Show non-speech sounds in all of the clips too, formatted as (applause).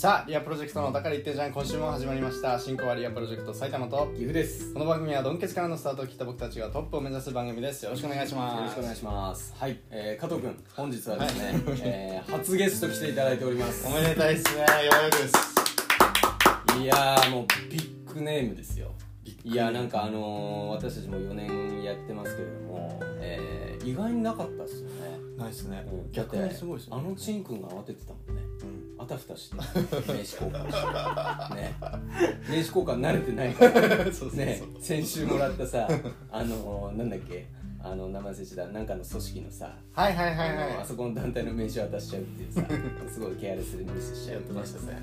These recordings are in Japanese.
さあリアプロジェクトのだから言ってんじゃん。今週も始まりました。進行はリアプロジェクト埼玉と岐阜です。この番組はドンケツからのスタートを切った僕たちがトップを目指す番組です。よろしくお願いします。よろしくお願いします。はい、えー、加藤君、本日はですね、えー、初ゲスト来ていただいております。おめでたいですね。ようやくです。いやー、もうビッグネームですよ。いやー、なんかあのー、私たちも4年やってますけれども、えー、意外になかったっすよね。ないですね。うん。逆にすごいですよあのチン君が慌ててたもんね。たふたして (laughs) 名刺交換してね。名刺交換慣れてない。か (laughs) らそうね。先週もらったさあのー、なんだっけ。あの名前忘れちゃった。なんかの組織のさはいはいはいはあそこの団体の名刺渡しちゃうっていうさ (laughs) すごいケアレスでミスしいちゃうやってましたね。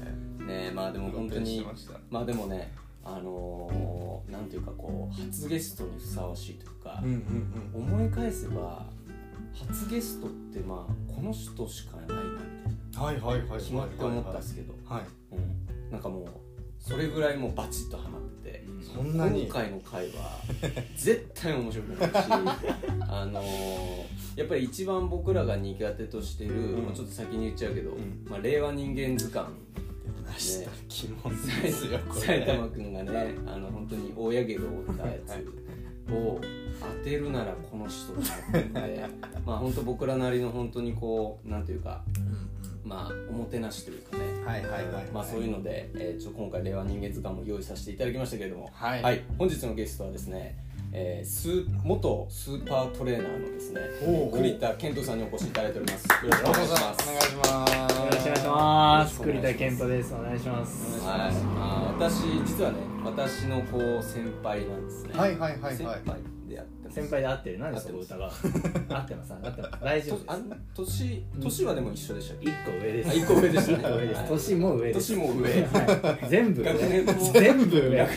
ね。まあでも本当にまあでもねあのー、なんていうかこう初ゲストにふさわしいというかうん、うんうん。思い返せば初ゲストってまあこの人しかないなみたいなはいはいはいはい決まって思ったんですけど、はい。うん、なんかもうそれぐらいもうバチッとはまって。て、そんなに？今回の回は (laughs) 絶対面白くなるし (laughs) あのーやっぱり一番僕らが苦手としてる、うん。もうちょっと先に言っちゃうけど、ん。まあ、令和人間図鑑。出ましたね気持ちですよこれ。埼玉くんがねあの本当に大やけどを負ったやつを当てるならこの人だなって思ってまあ本当僕らなりの本当にこうなんていうかまあおもてなしというかね。はいはいはいまあそういうので、えー、ちょっと今回令和人間図鑑も用意させていただきましたけれども。はい。本日のゲストはですね、えー、スー元スーパートレーナーのですね栗田健人さんにお越しいただいております。よろしくお願いします。お願いします。よろしくお願いします。よろしくお願いします栗田健太です。お願いします。はい、まあ、私実はね私のこう先輩なんですね。はいはいはいはい。先輩先輩で会ってる。何でそこ歌が。合ってます。合ってます。大丈夫です。年年はでも一緒でしたっけ？一個上です。あ一個上でしたね年も上です。年も上はい全部上。全部上。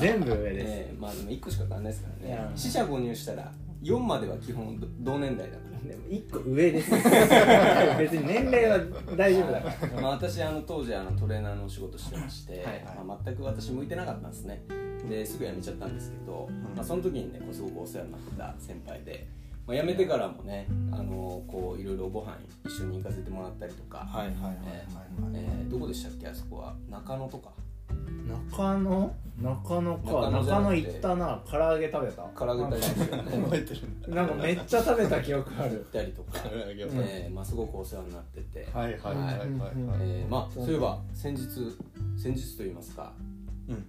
全部上です。ええまあでも1個しか変わらないですからね四捨五入したら4までは基本同年代だかでも一個上です。(laughs) 別に年齢は大丈夫だから。らまあ私あの当時あのトレーナーのお仕事してまして、はいはいまあ、全く私向いてなかったんですねですぐ辞めちゃったんですけど、まあ、その時にねこうすごくお世話になってた先輩で、まあ、辞めてからもねあのこういろいろご飯一緒に行かせてもらったりとか、はいはいはいはいえーどこでしたっけあそこは？中野とか？中野？中野か。中野行ったな。唐揚げ食べた。唐揚げ食べた (laughs) 覚えてる。なんかめっちゃ食べた記憶ある。行っ。たりとか、唐揚げを。えーまあ、すごくお世話になってて、はいはいはいはいはい。えーまあそう。いえば先日先日と言いますかうん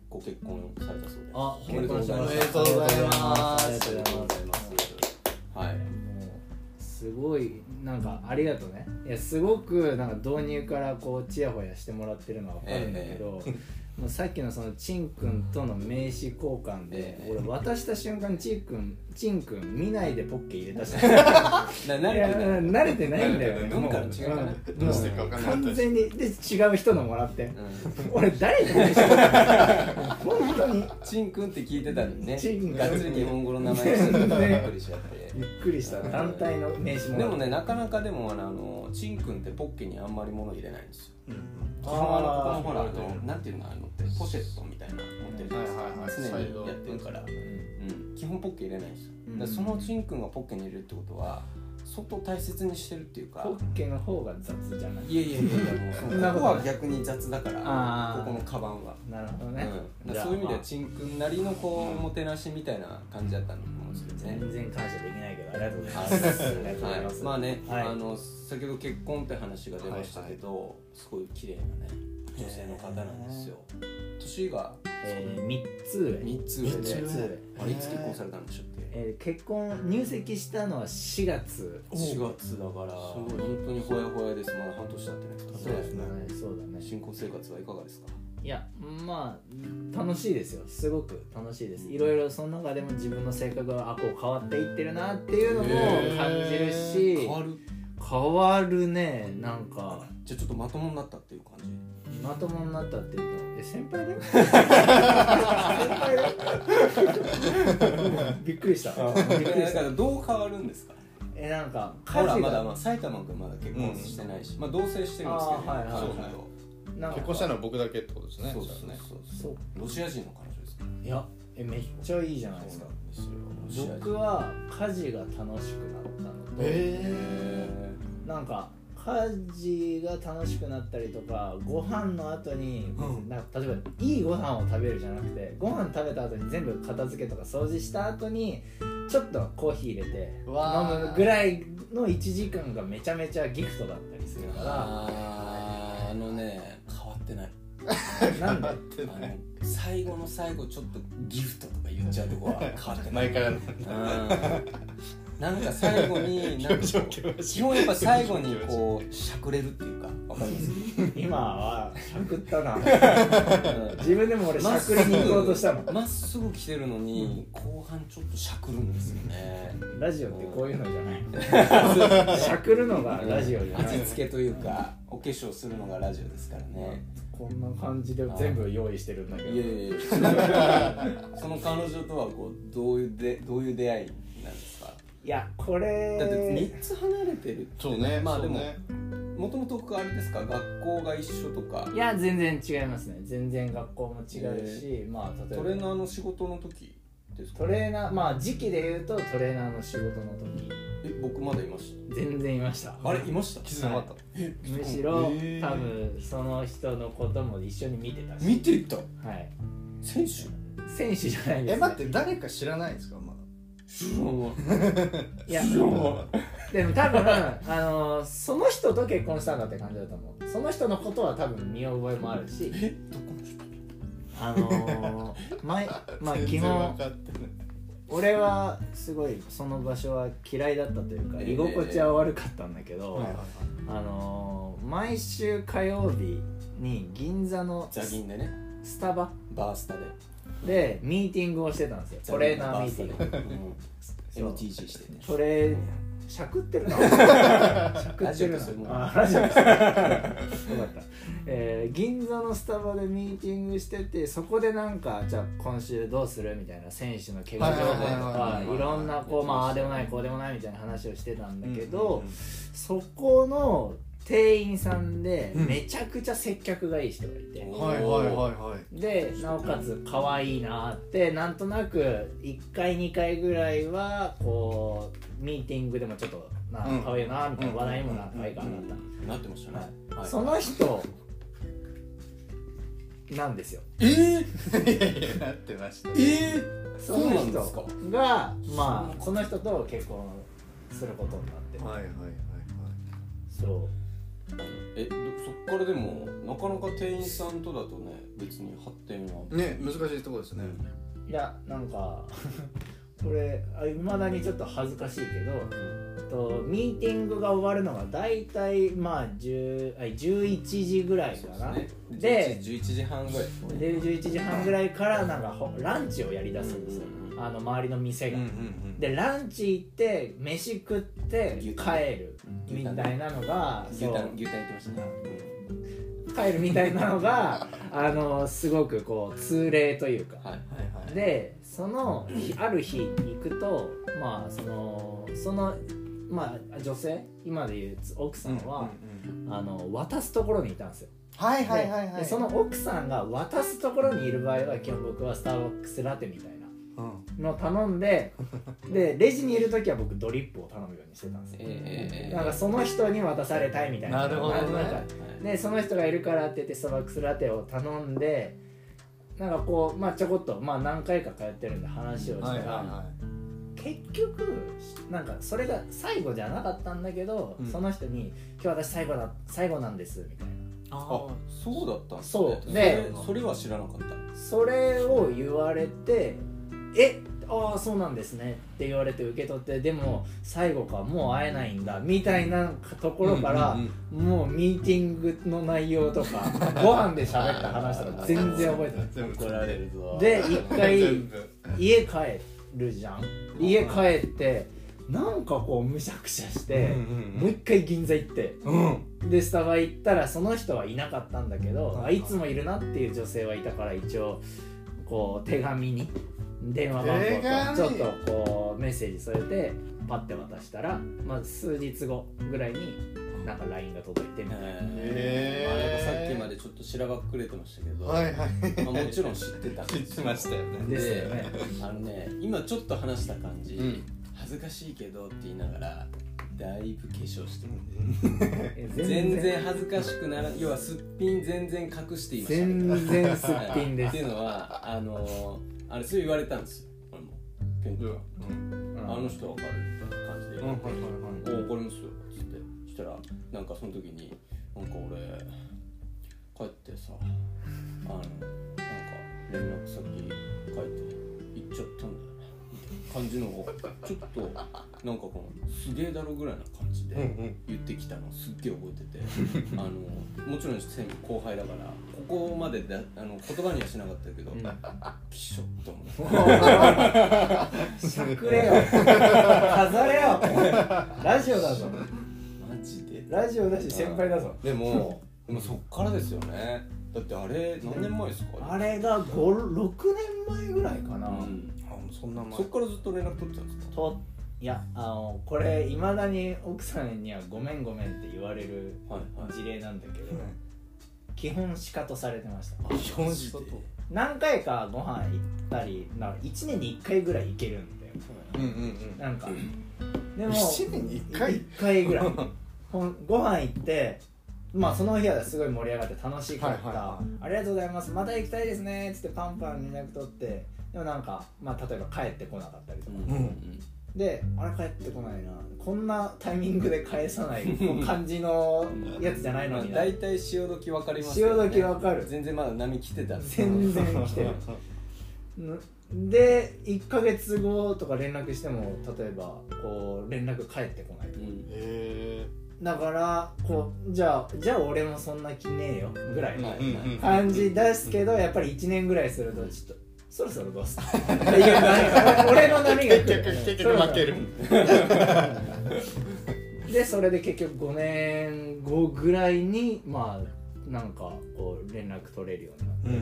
ご結婚されたそうであおめでとうございますおめでとうございます。ありがとうございます。はい。もうすごいなんかありがとうね。いやすごくなんか導入からこうちやほやしてもらってるのは分かるんだけど、もうさっきのそのチンくんとの名刺交換で、ええ俺渡した瞬間にチンくんチンくん見ないでポッケ入れたし (laughs) な慣れてない慣れてないんだよね。文化の違い。かなもどうしていいか分かんなかった完全にで違う人のもらって。うん。俺誰と名刺交換本当に。チンくんって聞いてたのにね。チンがっつり日本語の名前にしてびっくりしちゃって。びっくりした。団体の名刺もらって。でもねなかなかでもあのチンくんってポッケにあんまり物入れないんですよ。うん基本あのここのほらなんていうのあのってポシェットみたいなの持ってるじゃないですか。常にやってるから。うん、基本ポッケ入れないんですよ、うん。だからそのチンくんがポッケに入れるってことは相当大切にしてるっていうかポッケの方が雑じゃない？いやいやいやいやもうそそんなのここは逆に雑だから。あー。ここのカバンは、なるほどね、うん、だからそういう意味ではチンくんなりのこうおもてなしみたいな感じだったんだと思うん。ですけどね全然感謝できないけどありがとうございまはい。すありがとうございます、はい。まあね、はい。あの先ほど結婚って話が出ましたけど、すごい綺麗なね女性の方なんですよ年がえー、3つ上。3つ上で。三つ上。あれいつ結婚されたんでしょうっけ？えー結婚入籍したのは4月。4月だから。本すごい当にほやほやです。まだ半年経ってないですかそうですね。そうだね。新婚生活はいかがですか？いやまあ楽しいですよ。すごく楽しいです。いろいろその中でも自分の性格があこう変わっていってるなっていうのも感じるし。変わる。変わるねなんか。じゃあちょっとまともになったっていう感じ？まともになったっていうとえ先輩だよ？(laughs) 先輩だよ。びっくりした。びっくりした。どう変わるんですか？えなんかほら家事がまだまあ埼玉君まだ結婚してないし、まあ同棲してるんですけど、あーはいはいはい。結婚したのは僕だけってことですね。そうそうじゃあね。そう。そうロシア人の彼女ですかいやえめっちゃいいじゃないですか。僕は家事が楽しくなったのと、へへなんか家家事が楽しくなったりとかご飯の後に、うん。なんか例えばいいご飯を食べるじゃなくてご飯食べた後に全部片付けとか掃除した後にちょっとコーヒー入れて飲むぐらいの1時間がめちゃめちゃギフトだったりするから。あのね変わってない。な最後の最後ちょっとギフトとか言っちゃうとこは変わってない。前からのうんなんか最後になんか基本やっぱ最後にこうしゃくれるっていうかわかります？今はしゃくったな。うん。自分でも俺しゃくりに行こうとしたのまっすぐ来てるのに後半ちょっとしゃくるんですよね。ラジオってこういうのじゃない。しゃくるのがラジオじゃない。味付けというかお化粧するのがラジオですからね。こんな感じで全部用意してるんだけど。いやいやいや。その (laughs) 彼女とはこうどういうでどういう出会いいやこれだって3つ離れてるってそうねまあでももともとあれですか？学校が一緒とか。いや全然違いますね。全然学校も違うし、まあ例えば。トレーナーの仕事の時ですか？トレーナーまあ時期で言うとトレーナーの仕事の時。え僕まだいまし全然いました。たあれいました？気づかなかった。えむしろ、多分その人のことも一緒に見てたし。見ていた？はい。選手？選手じゃないです、ね、え待って誰か知らないですか？い。や。でも多分あのその人と結婚したんだって感じだと思う。その人のことは多分見覚えもあるしえどこの人？あの前 (laughs) まあ基本俺はすごいその場所は嫌いだったというかえー。居心地は悪かったんだけど、あのー毎週火曜日に銀座のザギンでね。スタバ。バースタででミーティングをしてたんですよ。トレーナーミーティング。MTG してね。トレしゃくってるな。しゃくってるなあラジオですよかった、えー銀座のスタバでミーティングしててそこでなんかじゃあ今週どうするみたいな選手の怪我情報とかはいろんなこうまあああでもないこうでもないみたいな話をしてたんだけど、うんうんうん。そこの店員さんでうん。めちゃくちゃ接客がいい人がいて、はいはいはいはい。でなおかつ可愛いなってなんとなく1回2回ぐらいはこうミーティングでもちょっとなうん。可愛いなみたいな話題にもな可愛いかなった、なってましたね。はい。その人なんですよ。えー、(laughs) なってましたえー、その人がまあその人と結婚することになって。はいはいはい。そうえどそっからでもなかなか店員さんとだとね別に発展は。はいね難しいところですね。いやなんか (laughs) これいまだにちょっと恥ずかしいけどとミーティングが終わるのが大体まあ10あ11時ぐらいかな、ね。で11 11時半ぐらいですね。で11時半ぐらいからなんかほランチをやりだすんですよ、うんうんあの周りの店が、んでランチ行って飯食って牛帰るみたいなのが牛タン。牛タン言ってましたね帰るみたいなのがあのすごくこう通例というか。はいはいはい。でその日ある日行くとまあそのそのまあ女性今でいう奥さんは、うんうんうん。あの渡すところにいたんですよ。はいはいはいはい。でその奥さんが渡すところにいる場合は基本僕はスターバックスラテみたいうんなのを頼んで (laughs) でレジにいる時は僕ドリップを頼むようにしてたんですよ。えー、なんかその人に渡されたいみたいな。なるほどね。なくはい。でその人がいるからって言ってスターバックスラテを頼んでなんかこうまあちょこっとまあ何回か通ってるんで話をしたら、はいはいは結局なんかそれが最後じゃなかったんだけど、うん。その人に「今日私最後だ最後なんです」みたいな。あそうだったんですそう。そでれそれは知らなかった。それを言われて「えああそうなんですね」って言われて受け取ってでも最後かもう会えないんだみたいなところから、もうミーティングの内容とか (laughs) ご飯で喋った話とか全然覚えてない。怒られるぞで一回家帰るじゃん。家帰ってなんかこうむしゃくしゃして、もう一回銀座行って。うん。でスタバ行ったらその人はいなかったんだけど、はい。あいつもいるなっていう女性はいたから一応こう手紙に電話番号とちょっとこうメッセージ添えてパッて渡したら、まあ、数日後ぐらいになんか LINE が届いてみたいな。えー、まあ、さっきまでちょっとしらばっくれてましたけど、はいはいまあ、もちろん知ってたん知ってましたよね。でね。あのね今ちょっと話した感じ、うん。恥ずかしいけどって言いながらだいぶ化粧してるえ全然。恥ずかしくなら要はすっぴん全然隠していました全然すっぴんです。っていうのはあのあれそう言われたんですよ俺も。ケントがうん。あの人わかるみたいな感じでうんはいはいはいお怒りますよ」っつって。そしたらなんかその時に「なんか俺帰ってさあのなんか連絡先書いて行っちゃったんだよ。ね」感じのをちょっとなんかこのすげえだろぐらいな感じで言ってきたのすっげえ覚えてて。あのもちろん先後輩だからここまでだあの言葉にはしなかったけど、きしょっと思って。しゃくれよ。飾れよ。ラジオだぞ。マジで？ラジオだし先輩だぞ。でもでもそっからですよね。だってあれ何年前ですか？あれが6年前ぐらいかな、うんそんな前。そっからずっと連絡取ってたんですか？といやあのこれいまだに奥さんには「ごめんごめん」って言われるはいはい。事例なんだけど、基本シカトされてました。基本仕事何回かご飯行ったりな1年に1回ぐらい行けるんだよ。うんうんうん。なんかでも1年に1回？1回ぐらい。(laughs) ほんご飯行ってまあその日はすごい盛り上がって楽しかった、はいはいはい。ありがとうございます。また行きたいですねっつってパンパン連絡取ってでもなんか、まあ、例えば帰ってこなかったりとか、うんであれ帰ってこないな。こんなタイミングで返さない感じのやつじゃないまあのにな。大体潮時分かりますよね。潮時分かる。全然まだ波来てたんです全然来てる。ん (laughs) で1ヶ月後とか連絡しても例えばこう連絡返ってこないとか。うん。へだからこうじゃあじゃあ俺もそんな気ねえよぐらいの感じ出すけどやっぱり1年ぐらいするとちょっとそろそろどうす俺の波が来る。結局結局負ける。でそれで結局5年後ぐらいにまあなんかこう連絡取れるようになって。うんうん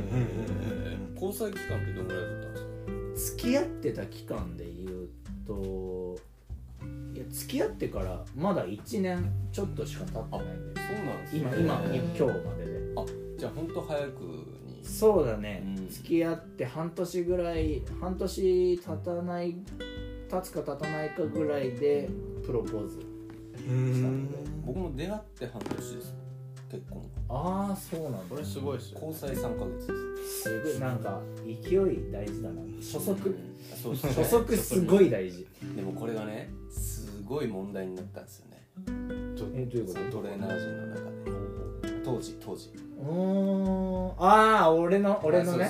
えー交際期間ってどのぐらいだったんですか？付き合ってた期間で言うといや付き合ってからまだ1年ちょっとしか経ってないんだよ。そうなんですね。今今今日までで。あじゃあ本当早くにそうだね、うん。付き合って半年ぐらい半年経たない経つか経たないかぐらいでプロポーズ。うん僕も出会って半年です。結婚。ああそうなんだ。これすごいっすよ交際3ヶ月です。すごい。なんか勢い大事だな。初速。あそうですね。初速すごい大事。でもこれがねすごい問題になったんですよね。えどういうこそのトレーナー陣の中で当時当時。ああ俺の俺のね。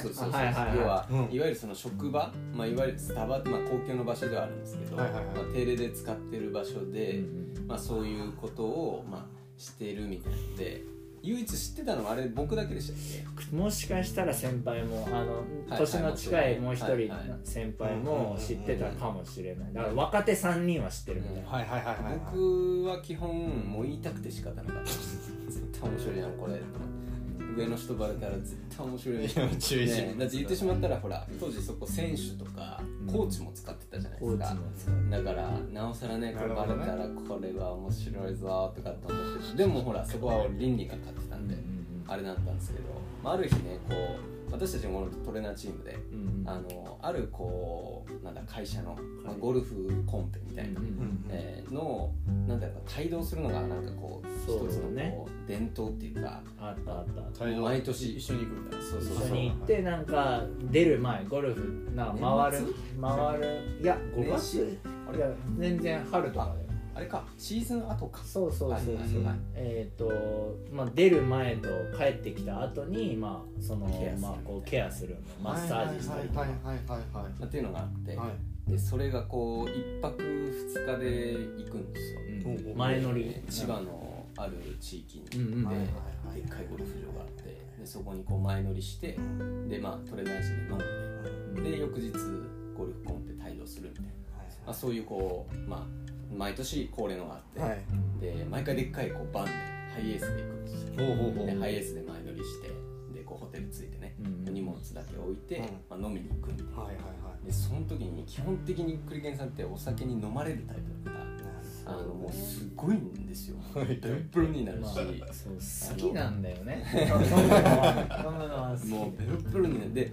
要は、うん。いわゆるその職場、まあ、いわゆるスタバまあ、公共の場所ではあるんですけど、まあ、定例で使ってる場所で、うんまあ、そういうことを、まあ、してるみたいなので唯一知ってたのはあれ僕だけでしたっもしかしたら先輩もあのはい年の近いもう一人先輩も知ってたかもしれない。だから若手3人は知ってるみたいな。はいはいはいはいはい。け僕は基本もう言いたくて仕方なかった。です絶対面白いなこれ。と思って上の人バレたら絶対面白い。いや注意しね、だって言ってしまったらほら当時そこ選手とかコーチも使ってたじゃないコですか、う。だからなおさらねこれバレたらこれは面白いぞとかって思っててでもほらそこは倫理が勝ってたんで、あれだったんですけど、まあ、ある日ねこう私たちもトレーナーチームでうんうん。あのあるこうなんだ会社の、まあ、ゴルフコンペみたいな、うんうんえーのなんだろう帯同するのがなんかこう一つのねこう伝統っていうかあったあった。あった態度毎年一緒に行くみたいな。一緒そうそう。そうに行ってなんか出る前ゴルフな回る回るいや5月？あいや全然春とかであれかシーズン後か。そうそうそうそう、はいえっ、とまあ出る前と帰ってきた後にまあそのケアするまあこうケアするのマッサージしたりとかはいはいはい。はいはいまあっていうのがあって、はい。でそれがこう一泊二日で行くんですよ、うん。前乗り。で千葉のある地域に、うんうんではいはいはい。でっかいゴルフ場があって。でそこにこう前乗りしてでまあトレーナー陣で飲ん。でで翌日ゴルフコンペ帯同するみたいな、まあ、そういうこうまあ毎年恒例のがあって、はい。で毎回でっかいこうバンでハイエースで行くんですよ。でハイエースで前乗りしてでこうホテル着いてね、うん荷物だけ置いて、うん。まあ、飲みに行くみたいなはいはいはい。でその時に基本的にクリケンさんってお酒に飲まれるタイプだからあのもうすごいんですよ。はい。ベロベロになるまあし、好きなんだよね。もうベロベロになる。で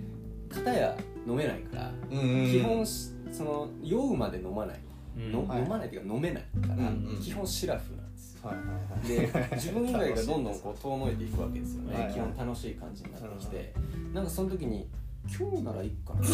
片や飲めないから、基本しその酔うまで飲まないのはい飲まないっていうか飲めないから、うんうん基本シラフなんですよ。はいはいはい。で自分以外がどんどんこう遠のいていくわけですよね、はいはい。基本楽しい感じになってきて、なんかその時に今日ならいいかな。(laughs)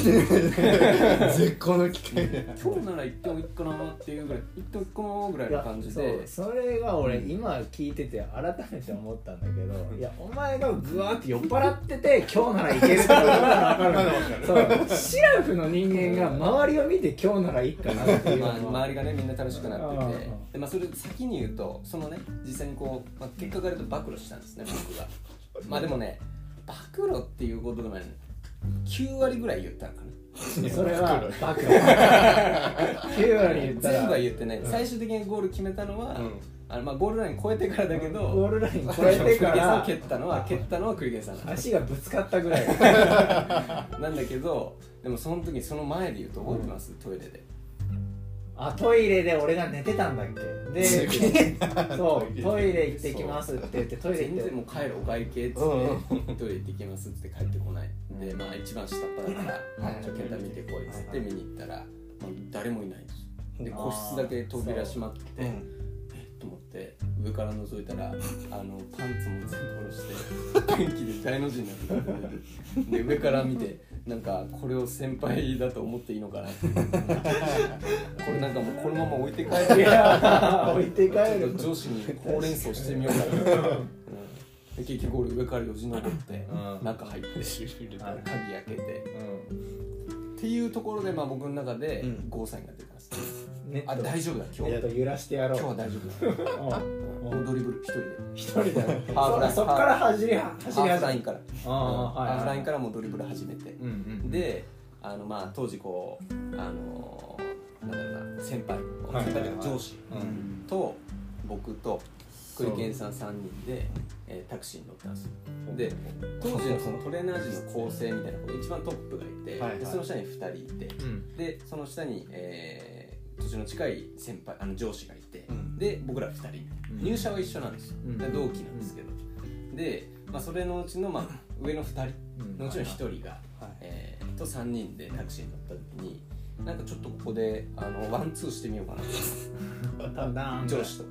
絶好の機会。今日なら行ってもいいかなっていうぐらい行ってもいいかなぐらいの感じで。それが俺今聞いてて改めて思ったんだけどいやお前がぐわーって酔っ払ってて今日ならいけるって思ったら分かる (laughs) そう。シラフの人間が周りを見て今日ならいいかなっていう。のまあ、は周りがねみんな楽しくなってて。で、まあ、それ先に言うとそのね実際にこう、まあ、結果から言うと暴露したんですね僕が。まあでもね暴露っていうことでもない9割ぐらい言ったのかな。(laughs) それはバカ9割言ったら。全部は言ってない。最終的にゴール決めたのは、うん。あのまあ、ゴールライン超えてからだけどゴールライン超えてかクリケンさんをら蹴ったのは蹴ったのはクリケンさん。足がぶつかったぐらい。(laughs) なんだけどでもその時その前で言うと覚えてます、トイレであトイレで俺が寝てたんだっけ？でそうトイレ。行ってきますって言ってトイレ行って。もう帰るお会計っつって、うんトイレ行ってきますっつって帰ってこない。でまあ一番下っ端だからはい「ちょ健太見てこい」っつって見に行ったら、まあ、誰もいないんで個室だけ扉閉まっててう。んえっと思って上から覗いたらあのパンツも全部下ろして (laughs) 元気で大の字になってで上から見てなんかこれを先輩だと思っていいのかなこれなんかもうこのまま置いて帰って。いや置いて帰る。と上司にほうれん草してみようかな、うんで結局俺上からよじ登って、うん。中入って鍵開けて。うっていうところで、まあ、僕の中でうん。ゴーサインが出たんです、んネットあ大丈夫だ今日。ネット揺らしてやろう。今日は大丈夫。だうん。もうドリブル一人で。一人で？ハーフライン。そっから走り走りハーフラインから。ハーフラインからもうドリブル始めて、うんうんであのまあ当時こうあのなんだろうな先輩、はい先輩と上司うん。と僕と栗健さん3人で、えータクシーに乗ったんですよ。で当時のそのトレーナー陣の構成みたいな子が一番トップがいて、はいはい。でその下に2人いて。うん。でその下に、えー年の近い先輩あの上司がいて、うん。で僕ら2人うん。入社は一緒なんですよ、うん。で同期なんですけど、で、まあ、それのうちの、まあ、上の2人のうちの1人が、はいえーと3人でタクシーに乗った時になんかちょっとここであのワンツーしてみようかなと。(laughs) 上司と、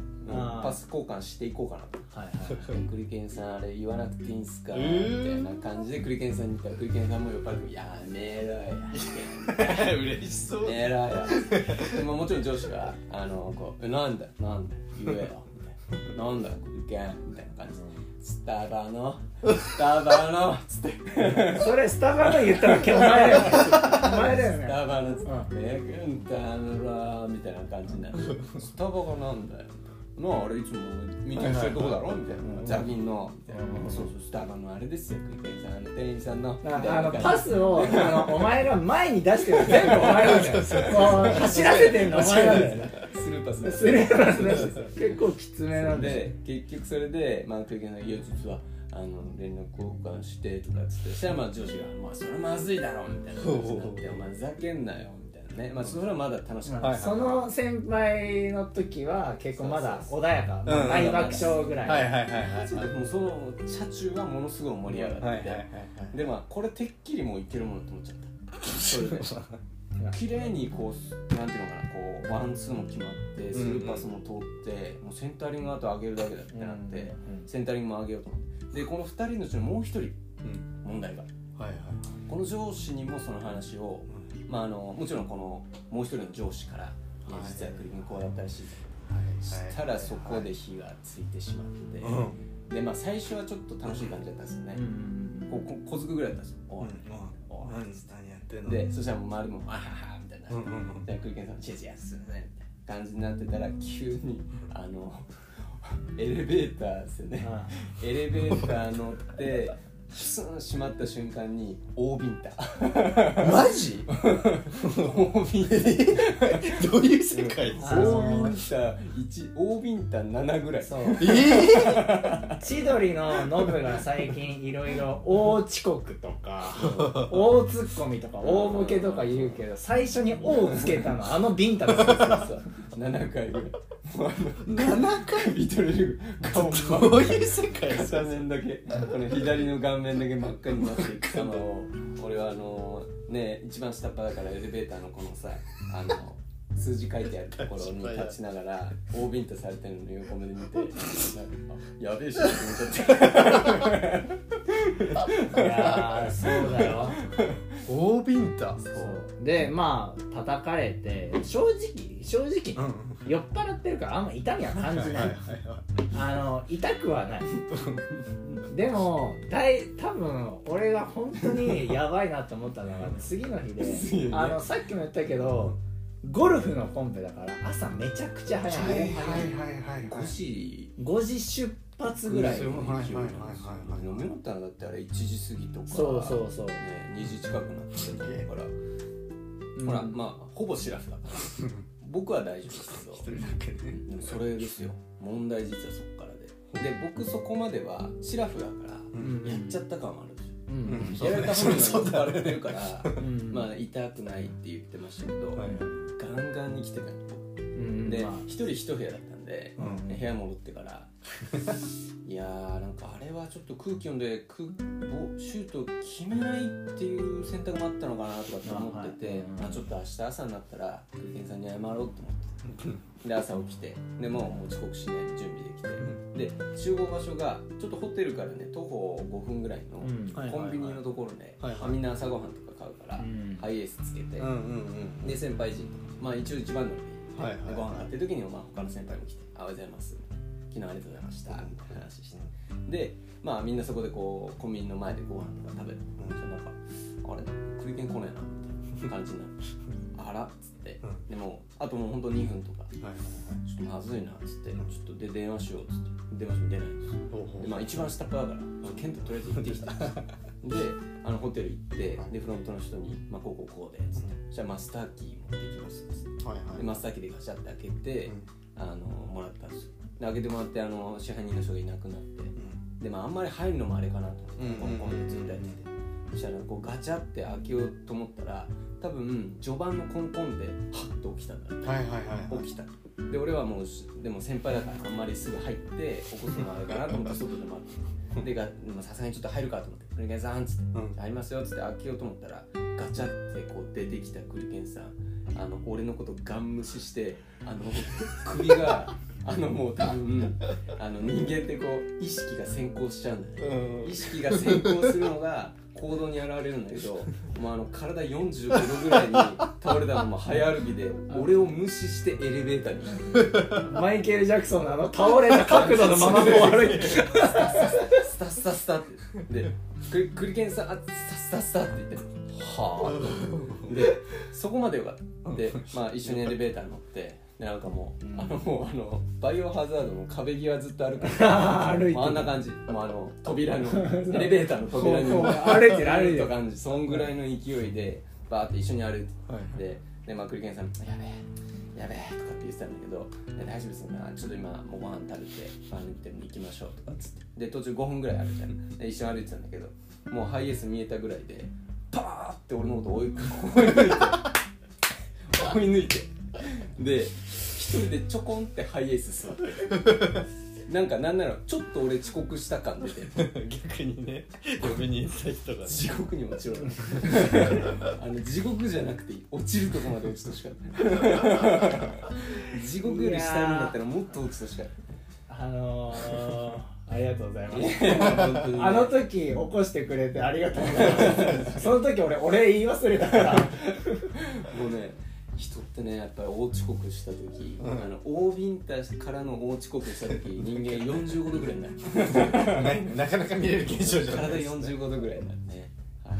パス交換していこうかなと。はいはいクリケンさんあれ言わなくてい。いんすか、えー。みたいな感じでクリケンさんに言ったらクリケンさんも酔っ払って「やめろや嬉しそう。やめろや」でももちろん上司が「あのこうえなんだなんだ言えよ」みたいな「なんだクリケン」みたいな感じで「スタバの (laughs) スタバの」つって。それスタバの言ったら今日お前だよね。お前だよスねタバのつって。う「えくんたのら」みたいな感じになる。スタバがなんだよ」なああれいつもミーティングしてるとこだろみたいなザギンのみたいな。うん。そうそうスタバのあれですよ。クリケンさんあの店員さんの。ああのパスをあのお前が前に出してるの全部お前なんだよ。走らせてんのお前なんだよ。ねスルーパススレーパス結構きつめなんでで結局それでまあクリケンさんが「いや実はあの連絡交換して」とかっつって。そしたらまあ上司が「まあそれまずいだろ」みたいな感じになって「お前ふざけんなよ」みね。まあそれはまだ楽しかった。はいその先輩の時は結構まだ穏やか。大爆笑ぐらい。はいはいはいはいもうその車中がものすごい盛り上がって、はいはいはいはい。でまあこれてっきりもういけるものと思っちゃった。それで綺麗にこうなんていうのかなこうワンツーも決まってスルーパスも通って、もうセンタリングあと上げるだけだってなって、うんセンタリングも上げようと思って。でこの2人のうちのもう1人うん。問題がはいはいこの上司にもその話を、まあ、あのもちろんこのもう一人の上司から「い。や実はクリニこうだったらしい」したらそこで火がついてしまって、うんでまあ最初はちょっと楽しい感じだったんですよね、うん。こうこ小づくぐらいだったんですよ、おい。何何やってんの？でそしたら周りも「あはは」みたいな、うんうんうん。でクリケンさんも「違う違うすいません」みたいな感じになってたら急にあの (laughs) エレベーターですよね。あエレベーター乗ってスン閉まった瞬間に大ビンタ。マジ？大ビンタ。どういう世界？大ビンタ1大ビンタ7ぐらい。そう。え千鳥のノブが最近いろいろ大遅刻とか大ツッコミとか大ボケとか言うけど最初に「大」をつけたのあのビンタだったんですよ。7回ぐらい7回見とれる顔どういう世界片面だけこの左の顔面だけ真っ赤になっていく様を俺はあのね一番下っ端だからエレベーターのこのさあの数字書いてあるところに立ちながら大ビンタされてるのに横目で見てやべえしって思っちゃっていやーそうだよ。大ビンタ。そう。でまあ叩かれて正直正直、うん。酔っ払ってるからあんま痛みは感じない。あの痛くはない。でも大多分俺が本当にやばいなと思ったのが次の日で、ね。あのさっきも言ったけどゴルフのコンペだから朝めちゃくちゃ早い、はいはいはいはい。5時。5時出発ぐらい、うんはいはいはいはい飲み終わったのだってあれ1時過ぎとかそうそうそう。ね、2時近くなってたから、うん。ほらまあほぼシラフだから。僕は大丈夫ですけど。一人だけでそれですよ。問題実はそこからで。で僕そこまではシラフだからうん。やっちゃった感もあるんですよ。うん。うんやられた本人は酔ってるからうん。まあ痛くないって言ってましたけど、はい。ガンガンに来てたうん。でまあ。一人一部屋だったんで、うん。部屋戻ってからいやーなんかあれはちょっと空気読んで空ボシュート決めないっていう選択もあったのかなとかって思ってて、はいまあ、ちょっと明日朝になったらクリケンさんに謝ろうと思ってで朝起きてでもうもう遅刻しないで準備できて、で集合場所がちょっとホテルからね徒歩5分ぐらいのコンビニのところで、みんな朝ごはんとか買うから、うん。ハイエースつけて、で先輩陣まあ一応一番乗りではいはいご飯買ってる時にまあ他の先輩も来て「あおはようございます」昨日ありがとうございました」みたいな話して。でまあみんなそこでこうコンビニの前でご飯とか食べる。うん。そしたらなんか「あれ？クリケン来ねえな」みたいな感じになる。あら？っつって、うん。でもあともうほんと2分とか。ちょっとまずいなっつって、ちょっとで電話しようっつって。電話しても出ないんです。よでまあ一番下っ端だから「ケントとりあえず行ってきて」(laughs) であのホテル行ってでフロントの人に「まあ、こうこうこうで」っつって「じゃあマスターキー持ってきます」っつって。でマスターキーでガチャって開けて、うん。あのもらったんですよで開けてもらってあの支配人の人がいなくなって。でまああんまり入るのもあれかなと思って、うんコンコンってずっとやってて。そしたらこうガチャって開けようと思ったら多分序盤のコンコンでハッと起きたんだはいはいはいはい。起きた。で俺はもうしでも先輩だからあんまりすぐ入って起こすのもあれかなと思って (laughs) 外で待ってでさすがにちょっと入るかと思って「クリケンさん」っつって。うん「入りますよ」っつって開けようと思ったらガチャってこう出てきたクリケンさん。あの俺のことガン無視してあの首があのもう多分あの人間ってこう意識が先行しちゃうんだよね。意識が先行するのが行動に現れるんだけど、もうあの体45度ぐらいに倒れたまま早歩きで俺を無視してエレベーターに。マイケル・ジャクソンのあの倒れた角度のままもう歩いて。スタスタスタってでクリクリケンさんあスタスタスタって言ってはあでそこまでよかったでまあ一緒にエレベーターに乗ってでなんかもう、あのもうあのバイオハザードの壁際ずっと歩く。(laughs) 歩いてあんな感じ。もうあの扉の (laughs) エレベーターの扉に歩いてる歩いてる。と感じ。そんぐらいの勢いでバーって一緒に歩いてはいででまあクリケンさん「やべえやべえ」とかって言ってたんだけど「で大丈夫ですかちょっと今もうご飯食べて歩いて行きましょう」とかっつって。で途中5分ぐらいあるじゃん。で一緒に歩いてたんだけどもうハイエース見えたぐらいでパーって俺のこと追い (laughs) 追い抜いて。追い抜いてで一人でちょこんってハイエース座ってなんかなんならちょっと俺遅刻した感出て逆にね呼びに行った人が地獄に落ちろ (laughs) あの地獄じゃなくて落ちるとこまで落ちてほしかった。地獄より下になったらもっと落ちてほしかっあのー、ありがとうございます。あの時起こしてくれてありがとうございます。その時俺俺言い忘れたから。もうね人ってねやっぱり大遅刻した時、うん。あの大ビンタからの大遅刻した時 (laughs) 人間45度ぐらいになる。(laughs) なかなか見れる現象じゃない体ですね。45度ぐらいになるね。は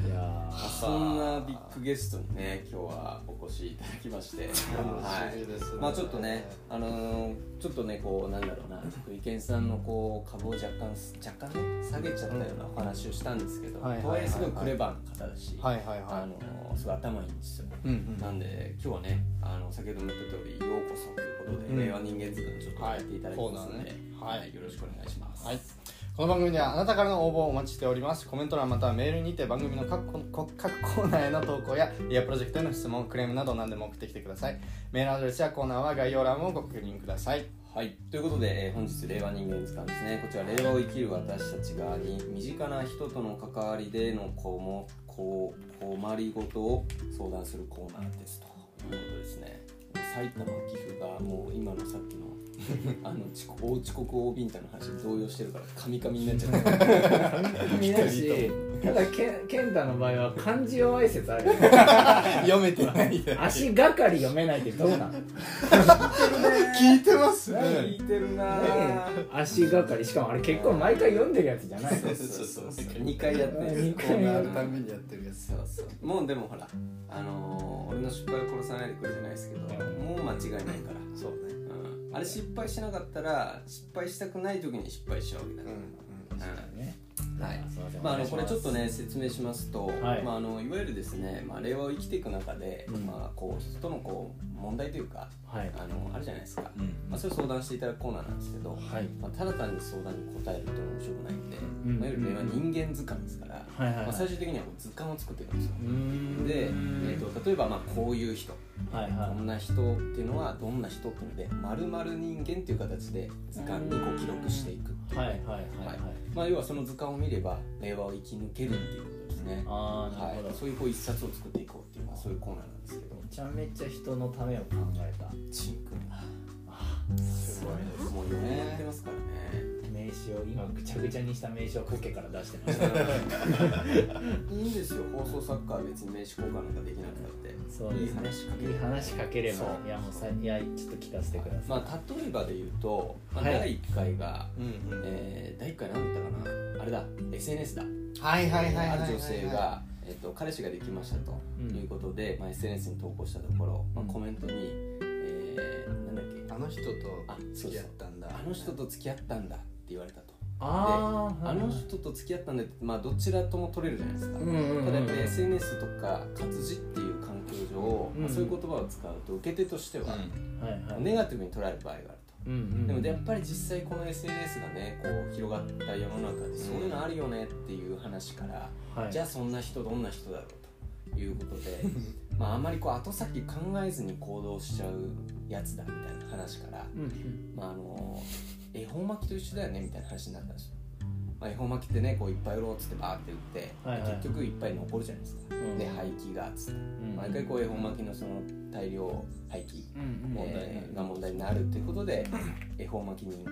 いいやまあそんなビッグゲストにね今日はお越しいただきまして、はいですね。まあちょっとね、あのーちょっとねこうなんだろうな。福井健さんのこう株を若干若干ね下げちゃったようなお話をしたんですけど、はいはいはいはい。とはいえすごいクレバーな方だし、はいはいはい。あのーすごい頭いいんですよ。うんうんなんで今日はねあの先ほども言った通りようこそということで、うん。令和人間図鑑ちょっとやっていただきますので、はい。はいよろしくお願いします。はいこの番組ではあなたからの応募をお待ちしております。コメント欄またはメールにて番組の各コ各コーナーへの投稿やリアプロジェクトへの質問クレームなど何でも送ってきてください。メールアドレスやコーナーは概要欄をご確認ください。はい、ということで、えー本日令和人間図鑑ですね。こちら令和を生きる私たちがに身近な人との関わりでのこも困りごとを相談するコーナーですということですね。埼玉岐阜がもう今のさっきの (laughs) あの遅刻大遅刻大ビンタの話に動揺してるからカミカミになっちゃった。(laughs) 見だし (laughs) ただけ健太の場合は漢字弱い説あるよ。読めてないで足がかり読めないってどうなん？聞いてますね。聞いてるな。ね。足がかりしかもあれ結構毎回読んでるやつじゃないそうそうそう2回やってる。二コーナーあるたんびにやってるやつ。そうそうもうでもほらあのー俺の失敗を殺さないでくれじゃないですけどもう間違いないから。そうね。うんあれ失敗しなかったら失敗したくない時に失敗しちゃうわけだから、うんうん。ねはい。まあ、あのこれちょっとね説明しますと、はい。いまあ、あのいわゆるですね、まあ、令和を生きていく中で、うん。まあ、こう人とのこう問題というかはい。あのあるじゃないですか、うん。まあ、それを相談していただくコーナーなんですけど、はい。まあ、ただ単に相談に答えるとまあ、いわゆる令和人間図鑑ですから、はいはいはい。まあ、最終的にはこう図鑑を作っていくんですよ。で、えー、と例えばまあこういう人。はいはい。こんな人っていうのはどんな人っていうので〇〇人間っていう形で図鑑にこう記録していく。っていうはいはいはい。はい。まあ、要はその図鑑を見れば令和を生き抜けるっていうことですね。ああなるほど、はい、そういうこう一冊を作っていこうっていう、まあ、そういうコーナーなんですけど。めちゃめちゃ人のためを考えた。チンくん。がすごい。ですもう4年やってますからね名刺を今ぐちゃぐちゃにした名刺をポケから出してましたいいんですよ放送作家は別に名刺交換なんかできなくたって。そうですね。いい話かけいいる話かければそう。いやもうさいやちょっと聞かせてください、まあ例えばで言うと、まあ、はい。第1回が、うんうん。えー第1回何だったかな。あれだ。SNS だ。はいはいはいはいはいある女性が、えっと彼氏ができましたとうん。いうことで、まあ、SNS に投稿したところ、まあ、うん。コメントに、えーなんだっけ。あの人とあ付き合ったんだ。あの人と付き合ったんだ言われたと。あーあの人と付き合ったんだってまあどちらとも取れるじゃないですか、ただやっぱり SNS とか活字っていう環境上、うんまあ、そういう言葉を使うと受け手としては、ネガティブに捉える場合があると。でもやっぱり実際この SNS がねこう広がった世の中でそういうのあるよねっていう話から、はい。じゃあそんな人どんな人だろうということで (laughs) まああんまりこう後先考えずに行動しちゃうやつだみたいな話から、まあ、あの恵方巻きと一緒だよねみたいな話になったんですよ、まあ、恵方巻きってねこういっぱい売ろうっつってバーって売って、はいはい。結局いっぱい残るじゃないですか、うん。で廃棄がっつって。うん。毎回こう恵方巻きのその大量廃棄、うんえーが問題になる。っていうことで (laughs) 恵方巻き人間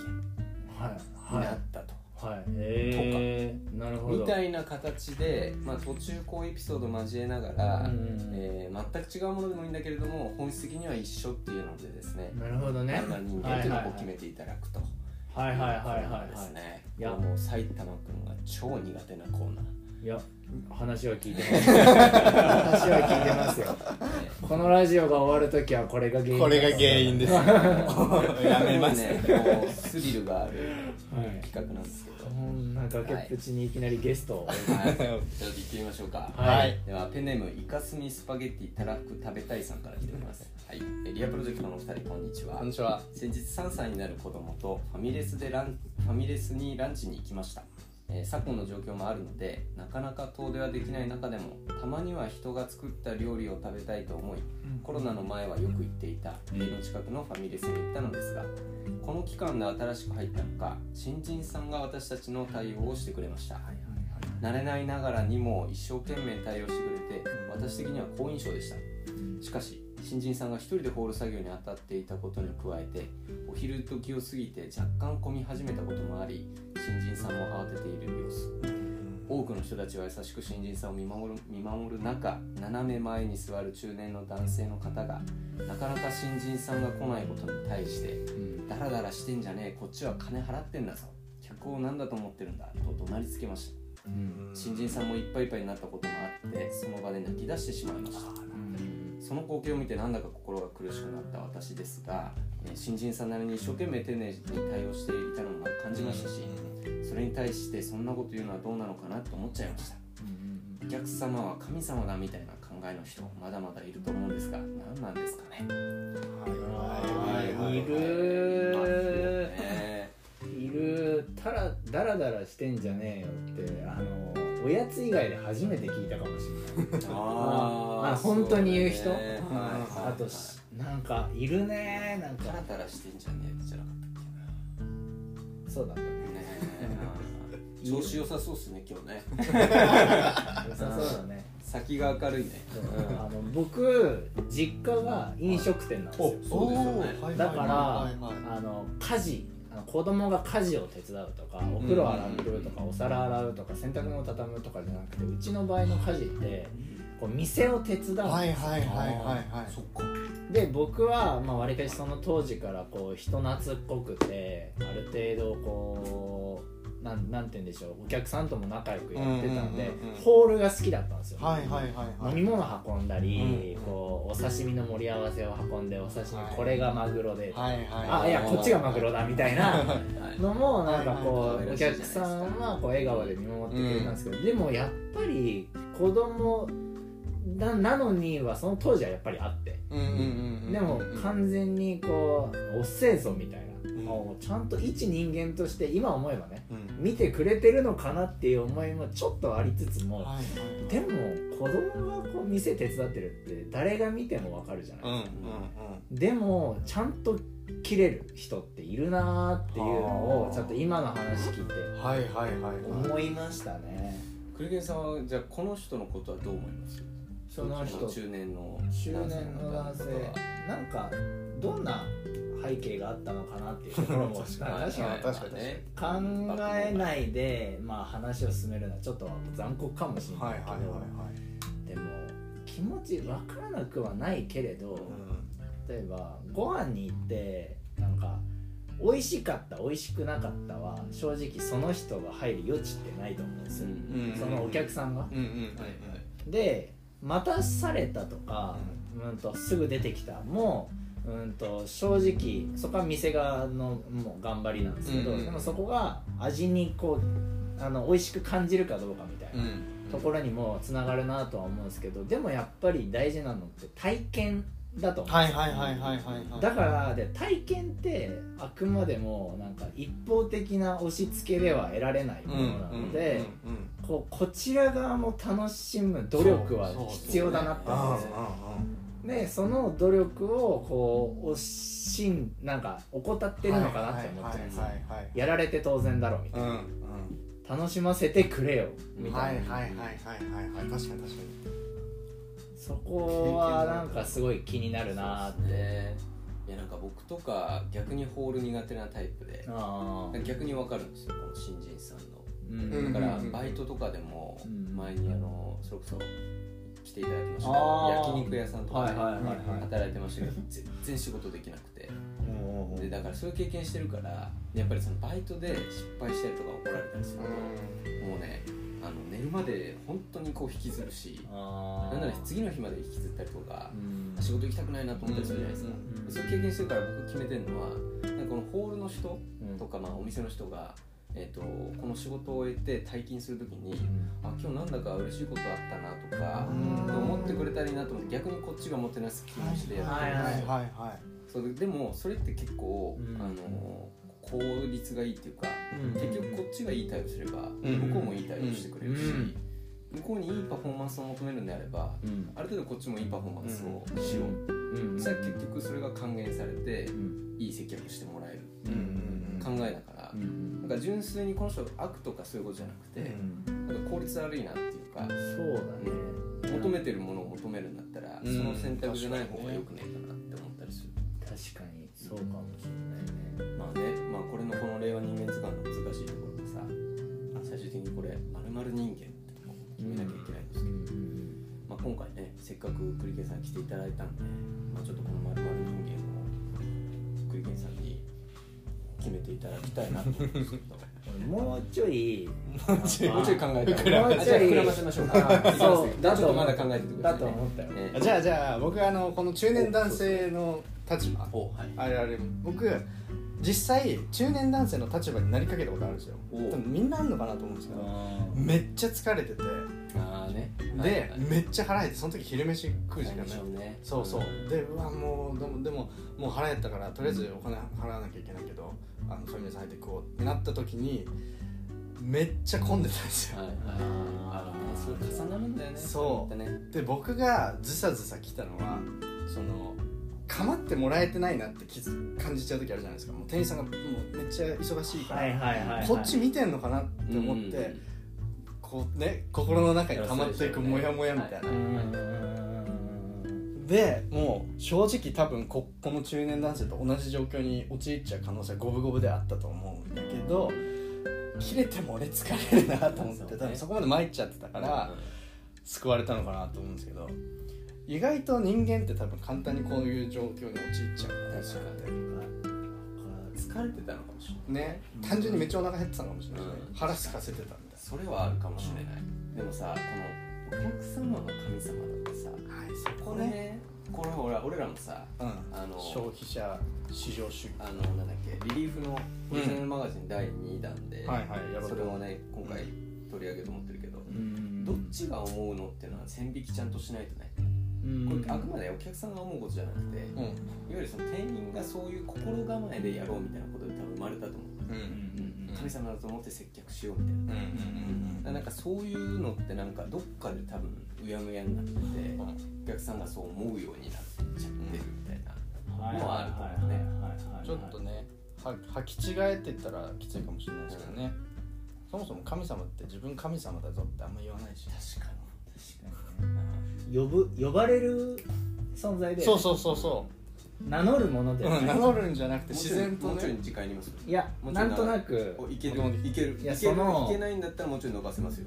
はいにはないったと、はい。えー、なるほど。みたいな形で、まあ、途中こうエピソード交えながら、うんえー全く違うものでもいいんだけれども本質的には一緒っていうのでですねなるほどね。人間っていうのを決めていただくと。はいはいはいはいはいですね。いやいやもう埼玉くんが超苦手なコーナー。いや話は聞いてます (laughs) 話は聞いてますよ (laughs) このラジオが終わるときはこれが原因だこれが原因です (laughs) やめますね。もうスリルがあるはい企画なんですけど。こんな崖っぷちにいきなりゲストを、はい、じゃあ行ってみましょうか。はいではペンネームイカスミスパゲッティたらふく食べたいさんから来ております。はい。えリアプロジェクトのお二人こんにちは。こん。にちは。先日3歳になる子供とファミレスでランファミレスにランチに行きました、えー昨今の状況もあるのでなかなか遠出はできない中でもたまには人が作った料理を食べたいと思いコロナの前はよく行っていた家の近くのファミレスに行ったのですがこの期間で新しく入ったのか新人さんが私たちの対応をしてくれました。慣れないながらにも一生懸命対応してくれて私的には好印象でした。しかし新人さんが一人でホール作業に当たっていたことに加えてお昼時を過ぎて若干混み始めたこともあり新人さんも慌てている。様子多くの人たちは優しく新人さんを見守る見守る中斜め前に座る中年の男性の方がなかなか新人さんが来ないことに対してうん。ダラダラしてんじゃねえこっちは金払ってんだぞ。客を何だと思ってるんだと怒鳴りつけました。うん。新人さんもいっぱいいっぱいになったこともあってその場で泣き出してしまいましたその光景を見てなんだか心が苦しくなった私ですが、えー新人さんなりに一生懸命丁寧に対応していたのが感じましたしそれに対してそんなこと言うのはどうなのかなと思っちゃいました。お客様は神様だみたいな考えの人まだまだいると思うんですが何なんですかね。いるね。いるたらダラダラしてんじゃねえよってあのおやつ以外で初めて聞いたかもしれない。(laughs) あーあ本当に言う人？ねあとしなんかいるねなんか。タラタラしてんじゃねえじゃなかったっそうだったね。調子良さそうっすね今日ね。良 (laughs) さそうだね。先が明るいね。あの僕実家が飲食店なんですよ。そうですよね。はいだからはいはいはい。あの家事子供が家事を手伝うとかお風呂洗うとかお皿洗うとか洗濯物を畳むとかじゃなくてうちの場合の家事ってこう店を手伝うんですよ。はいはいはいはいはい。そっか。で僕はまあわりかしその当時からこう人懐っこくてある程度こうなんなんて言うんでしょうお客さんとも仲良くやってたんで、うんうんうんうん。ホールが好きだったんですよ、はいはいはいはい。飲み物運んだり、うん。こうお刺身の盛り合わせを運んでお刺身、はい。これがマグロで、はいはい。あいやこっちがマグロだみたいなはい。(laughs) のもなんかこはいはいうお客さんはこう笑顔で見守ってくれたんですけど、でもやっぱり子供ななのにはその当時はやっぱりあって。うんうんうんうんでも完全にこうおっせえぞみたいな、ん。もうちゃんと一人間として今思えばねうん。見てくれてるのかなっていう思いもちょっとありつつも、でも子供がこう店手伝ってるって誰が見てもわかるじゃない、うんうんでもちゃんと切れる人っているなーっていうのをちょっと今の話聞いてうんはいはいはいはい。思いましたね。栗毛さんはじゃあこの人のことはどう思います？その人。中年の中年の男性。なんかどんな背景があったのかなっていうところも確かに確かに。ね考えないで、まあ、話を進めるのはちょっと残酷かもしれないけど、はいはいでも気持ち分からなくはないけれど、例えばご飯に行ってなんか美味しかった美味しくなかったは正直その人が入る余地ってないと思うんですよ、うん。そのお客さんが。で待たされたとか、うん、とすぐ出てきた。もうんと正直そこは店側のもう頑張りなんですけど、うん。うんでもそこが味にこうあの美味しく感じるかどうかみたいなうん。ところにもつながるなとは思うんですけどでもやっぱり大事なのって体験だと思うんですよ。はいはいはいはいはいはいだからで体験ってあくまでもなんか一方的な押し付けでは得られないものなので、うんうんこうこちら側も楽しむ努力は必要だなって思うんですよでその努力をこう惜しんなんか怠ってるのかなって思っちゃうんです。よやられて当然だろみたいな、うんうん。楽しませてくれよみたいな、はいはいはいはいはいはい。確かに確かに。そこはなんかすごい気になるなって、ね。いやなんか僕とか逆にホール苦手なタイプで逆に分かるんですよこの新人さんの。うん。うんだからバイトとかでもうん。前にあのそれこそ来ていただきました。焼肉屋さんとかで働いてましたけど全然仕事できなくて。うんでだからそういう経験してるからやっぱりそのバイトで失敗したりとか怒られたりする。ともうねあの寝るまで本当にこう引きずるしあなんなら次の日まで引きずったりとかうん。仕事行きたくないなと思ったりするじゃないですか。うん。そういう経験してるから僕決めてるのはなんかこのホールの人うん。とか、まあ、お店の人が、えー、とこの仕事を終えて退勤するときにあ今日なんだか嬉しいことあったなとかうん。と思ってくれたらいいなと思って逆にこっちがもてなす気持ちでやってる。んですよはいはいはい。そうででもそれって結構、うん。あの効率がいいっていうかうん。結局こっちがいい対応すればうん。向こうもいい対応してくれるし、うん。向こうにいいパフォーマンスを求めるんであればうん。ある程度こっちもいいパフォーマンスをしよう、うん。そしたら結局それが還元されてうん。いい接客してもらえるうん。うん。考えだから、うんなんか純粋にこの人悪とかそういうことじゃなくて、なんか効率悪いなっていうかそうだね。求めてるものを求めるんだったら、うん。その選択じゃない方がよくないかなって思ったりする、確かにそうかもしれないね。まあねまあこれのこの令和人間図鑑の難しいところでさ最終的にこれ〇〇人間って決めなきゃいけないんですけど、まあ、今回ねせっかく栗毛さん来ていただいたんで、まあ、ちょっとこの〇〇人間を栗毛さんに決めていただきたいなと思うんですけど。(laughs) もうちょいもうちょい考えたもうらちょいあじゃあ膨らませましょうか。あそうだとまだ考えててくだださい、ね、と思ったよ。ねじゃあじゃあ僕あのこの中年男性の立場。あれあれ僕実際中年男性の立場になりかけたことあるんですよ。お多分みんなあんのかなと思うんですけどあめっちゃ疲れてて。ああね。でめっちゃ腹減ってその時昼飯食う時間ないねね。そうそう。でうわもうでもでももう腹減ったからとりあえずお金払わなきゃいけないけどあのファミレス入って食おうってなった時にめっちゃ混んでたんですよ。はいはい。あるねそれ重なるんだよね。そう。で僕がずさずさ来たのはその構ってもらえてないなって気づ感じちゃう時あるじゃないですか。もう店員さんがもうめっちゃ忙しいから、はいはいはいはい。こっち見てんのかなって思って、こうね心の中に溜まっていくモヤモヤみたいな、でもう正直多分ここの中年男性と同じ状況に陥っちゃう可能性は五分五分であったと思うんだけど切れても俺疲れるなと思って、多分そこまで参っちゃってたから、救われたのかなと思うんですけど意外と人間って多分簡単にこういう状況に陥っちゃうんだよ確か疲れてたのかもしれないね。単純にめっちゃお腹減ってたのかもしれない、ねうん。腹空かせてたみたいそれはあるかもしれない、でもさこのお客様の神様だってさなはいそこれねこれほら俺らもさうん。あの消費者市場主義。あのなんだっけリリーフのオリジナルマガジン第2弾で、はいはいやろうと。それをね今回取り上げようと思ってるけど、どっちが思うのっていうのは線引きちゃんとしないとねこれあくまでお客さんが思うことじゃなくて、いわうんゆるその店員がそういう心構えでやろうみたいなことで多分生まれたと思う、うん。神様だと思って接客しようみたいな。うんうんだからなんかそういうのってなんかどっかで多分うやむやになってて、お客さんがそう思うようになっちゃってるみたいな、のはあると思うね。ちょっとねは履き違えてたらきついかもしれないですけどね、そもそも神様って自分神様だぞってあんま言わないし。確か呼ぶ呼ばれる存在でそうそうそうそ名乗るものでう、はない。うん名乗るんじゃなくてに自然ともうちょいね時間いります。いやなんとなくおいける。いける。いける。そのいけないんだったらもうちょい伸ばせますよ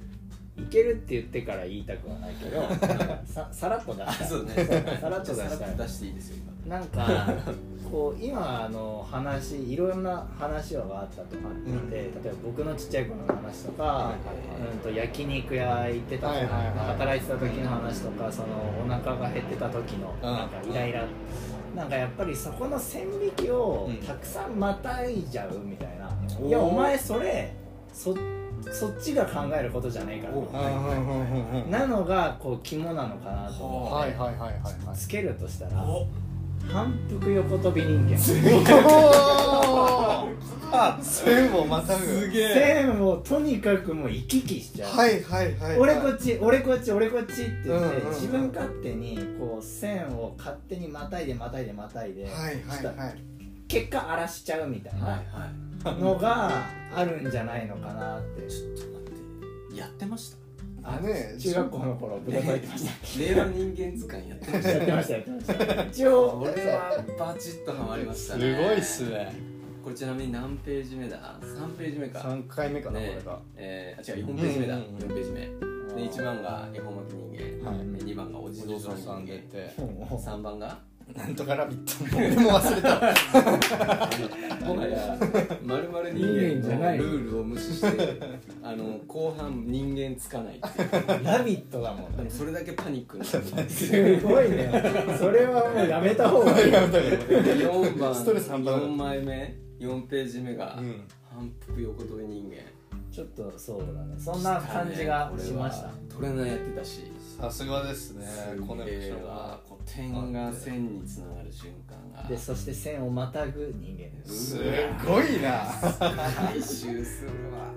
いけるって言ってから言いたくはないけど (laughs) ささらっと出した。いそうね。さらっと出した。出していいですよ今。なんかこう今の話いろんな話はあったと思ってて、うん。例えば僕のちっちゃい頃の話とか、うん、と焼肉屋行ってた時、はいはいはい。働いてた時の話とかそのお腹が減ってた時のうん。なんかイライラ、なんかやっぱりそこの線引きをうん。たくさんまたいじゃうみたいな、おー。いやお前それそそっちが考えることじゃないから。なのがこう肝なのかなと思って、はいはいはいはいはい。つけるとしたら反復横跳び人間。線を (laughs) ま線をとにかくもう行き来しちゃう、はいはいはい俺こっち俺こっち俺こっちって言って、うんうんうん。自分勝手にこう線を勝手にまたいでまたいでまたいで、はいはいはい。結果荒らしちゃうみたいはいなはいのがあるんじゃないのかなって。ちょっと待って。やってました？あね中学校の頃部活入ってました。令和人間図鑑やってましやってましたやってました。一応。俺はバチッとハマりましたね。すごいっすね。これちなみに何ページ目だ？3ページ目か。3回目かなこねれが。えー、あ違う4ページ目だ、うんうんうん。4ページ目。で1番が恵方巻き人間、はい。で2番がお地蔵さん人さん出間て3番がなんとかラビット俺も忘れた。もはやまるまる人人間じゃないルールを無視してあの後半人間つかないっていう。ラビットだもんね。それだけパニックになってすごいね。それはもうやめた方がいい。4番ストレス半端ない4枚目4ページ目が、うん反復横跳び人間。ちょっとそうだね。そんな感じがしました、トレーナーやってたしさすがですね。コネクシえョンが。こう点が線につながる瞬間が。でそして線をまたぐ人間。ですすごいな。回収するわ。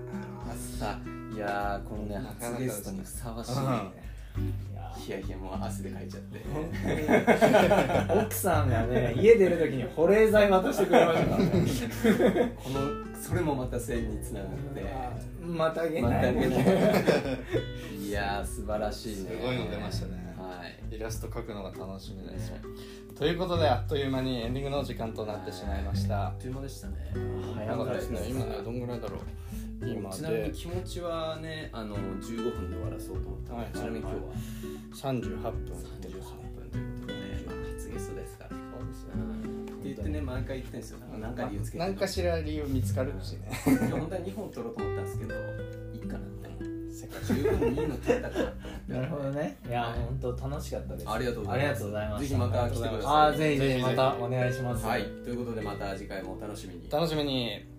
さいやーこのね初ゲストにふさわしい、うん。いやヒヤヒヤもう汗でかいちゃって。奥さんがね家出る時に保冷剤渡してくれましたからね。(laughs) このそれもまた線につながって。またげまない。たげないいやー素晴らしいね。すごいの出ましたね。はい。イラスト描くのが楽しみです。ということであっという間にエンディングの時間となってしまいました。あっという間でしたね。早かったですね。今ね。どんぐらいだろう。今ちなみにで気持ちはねあの15分で終わらそうと思ったので、はいちなみに今日は。38分38分ということで、まあ、初ゲストですから。そうですうん。って言ってね毎回言ってんですよ。何回理由つけて。何かしら理由見つかるしね。本当は2本取ろうと思ったんですけど十分にいいの取ったかなってなるほどね。いやはい。本当楽しかったです。ありがとうございます。ぜひまた来てくださいあーぜひぜひまたお願いします。はい。ということでまた次回もお楽しみに。楽しみに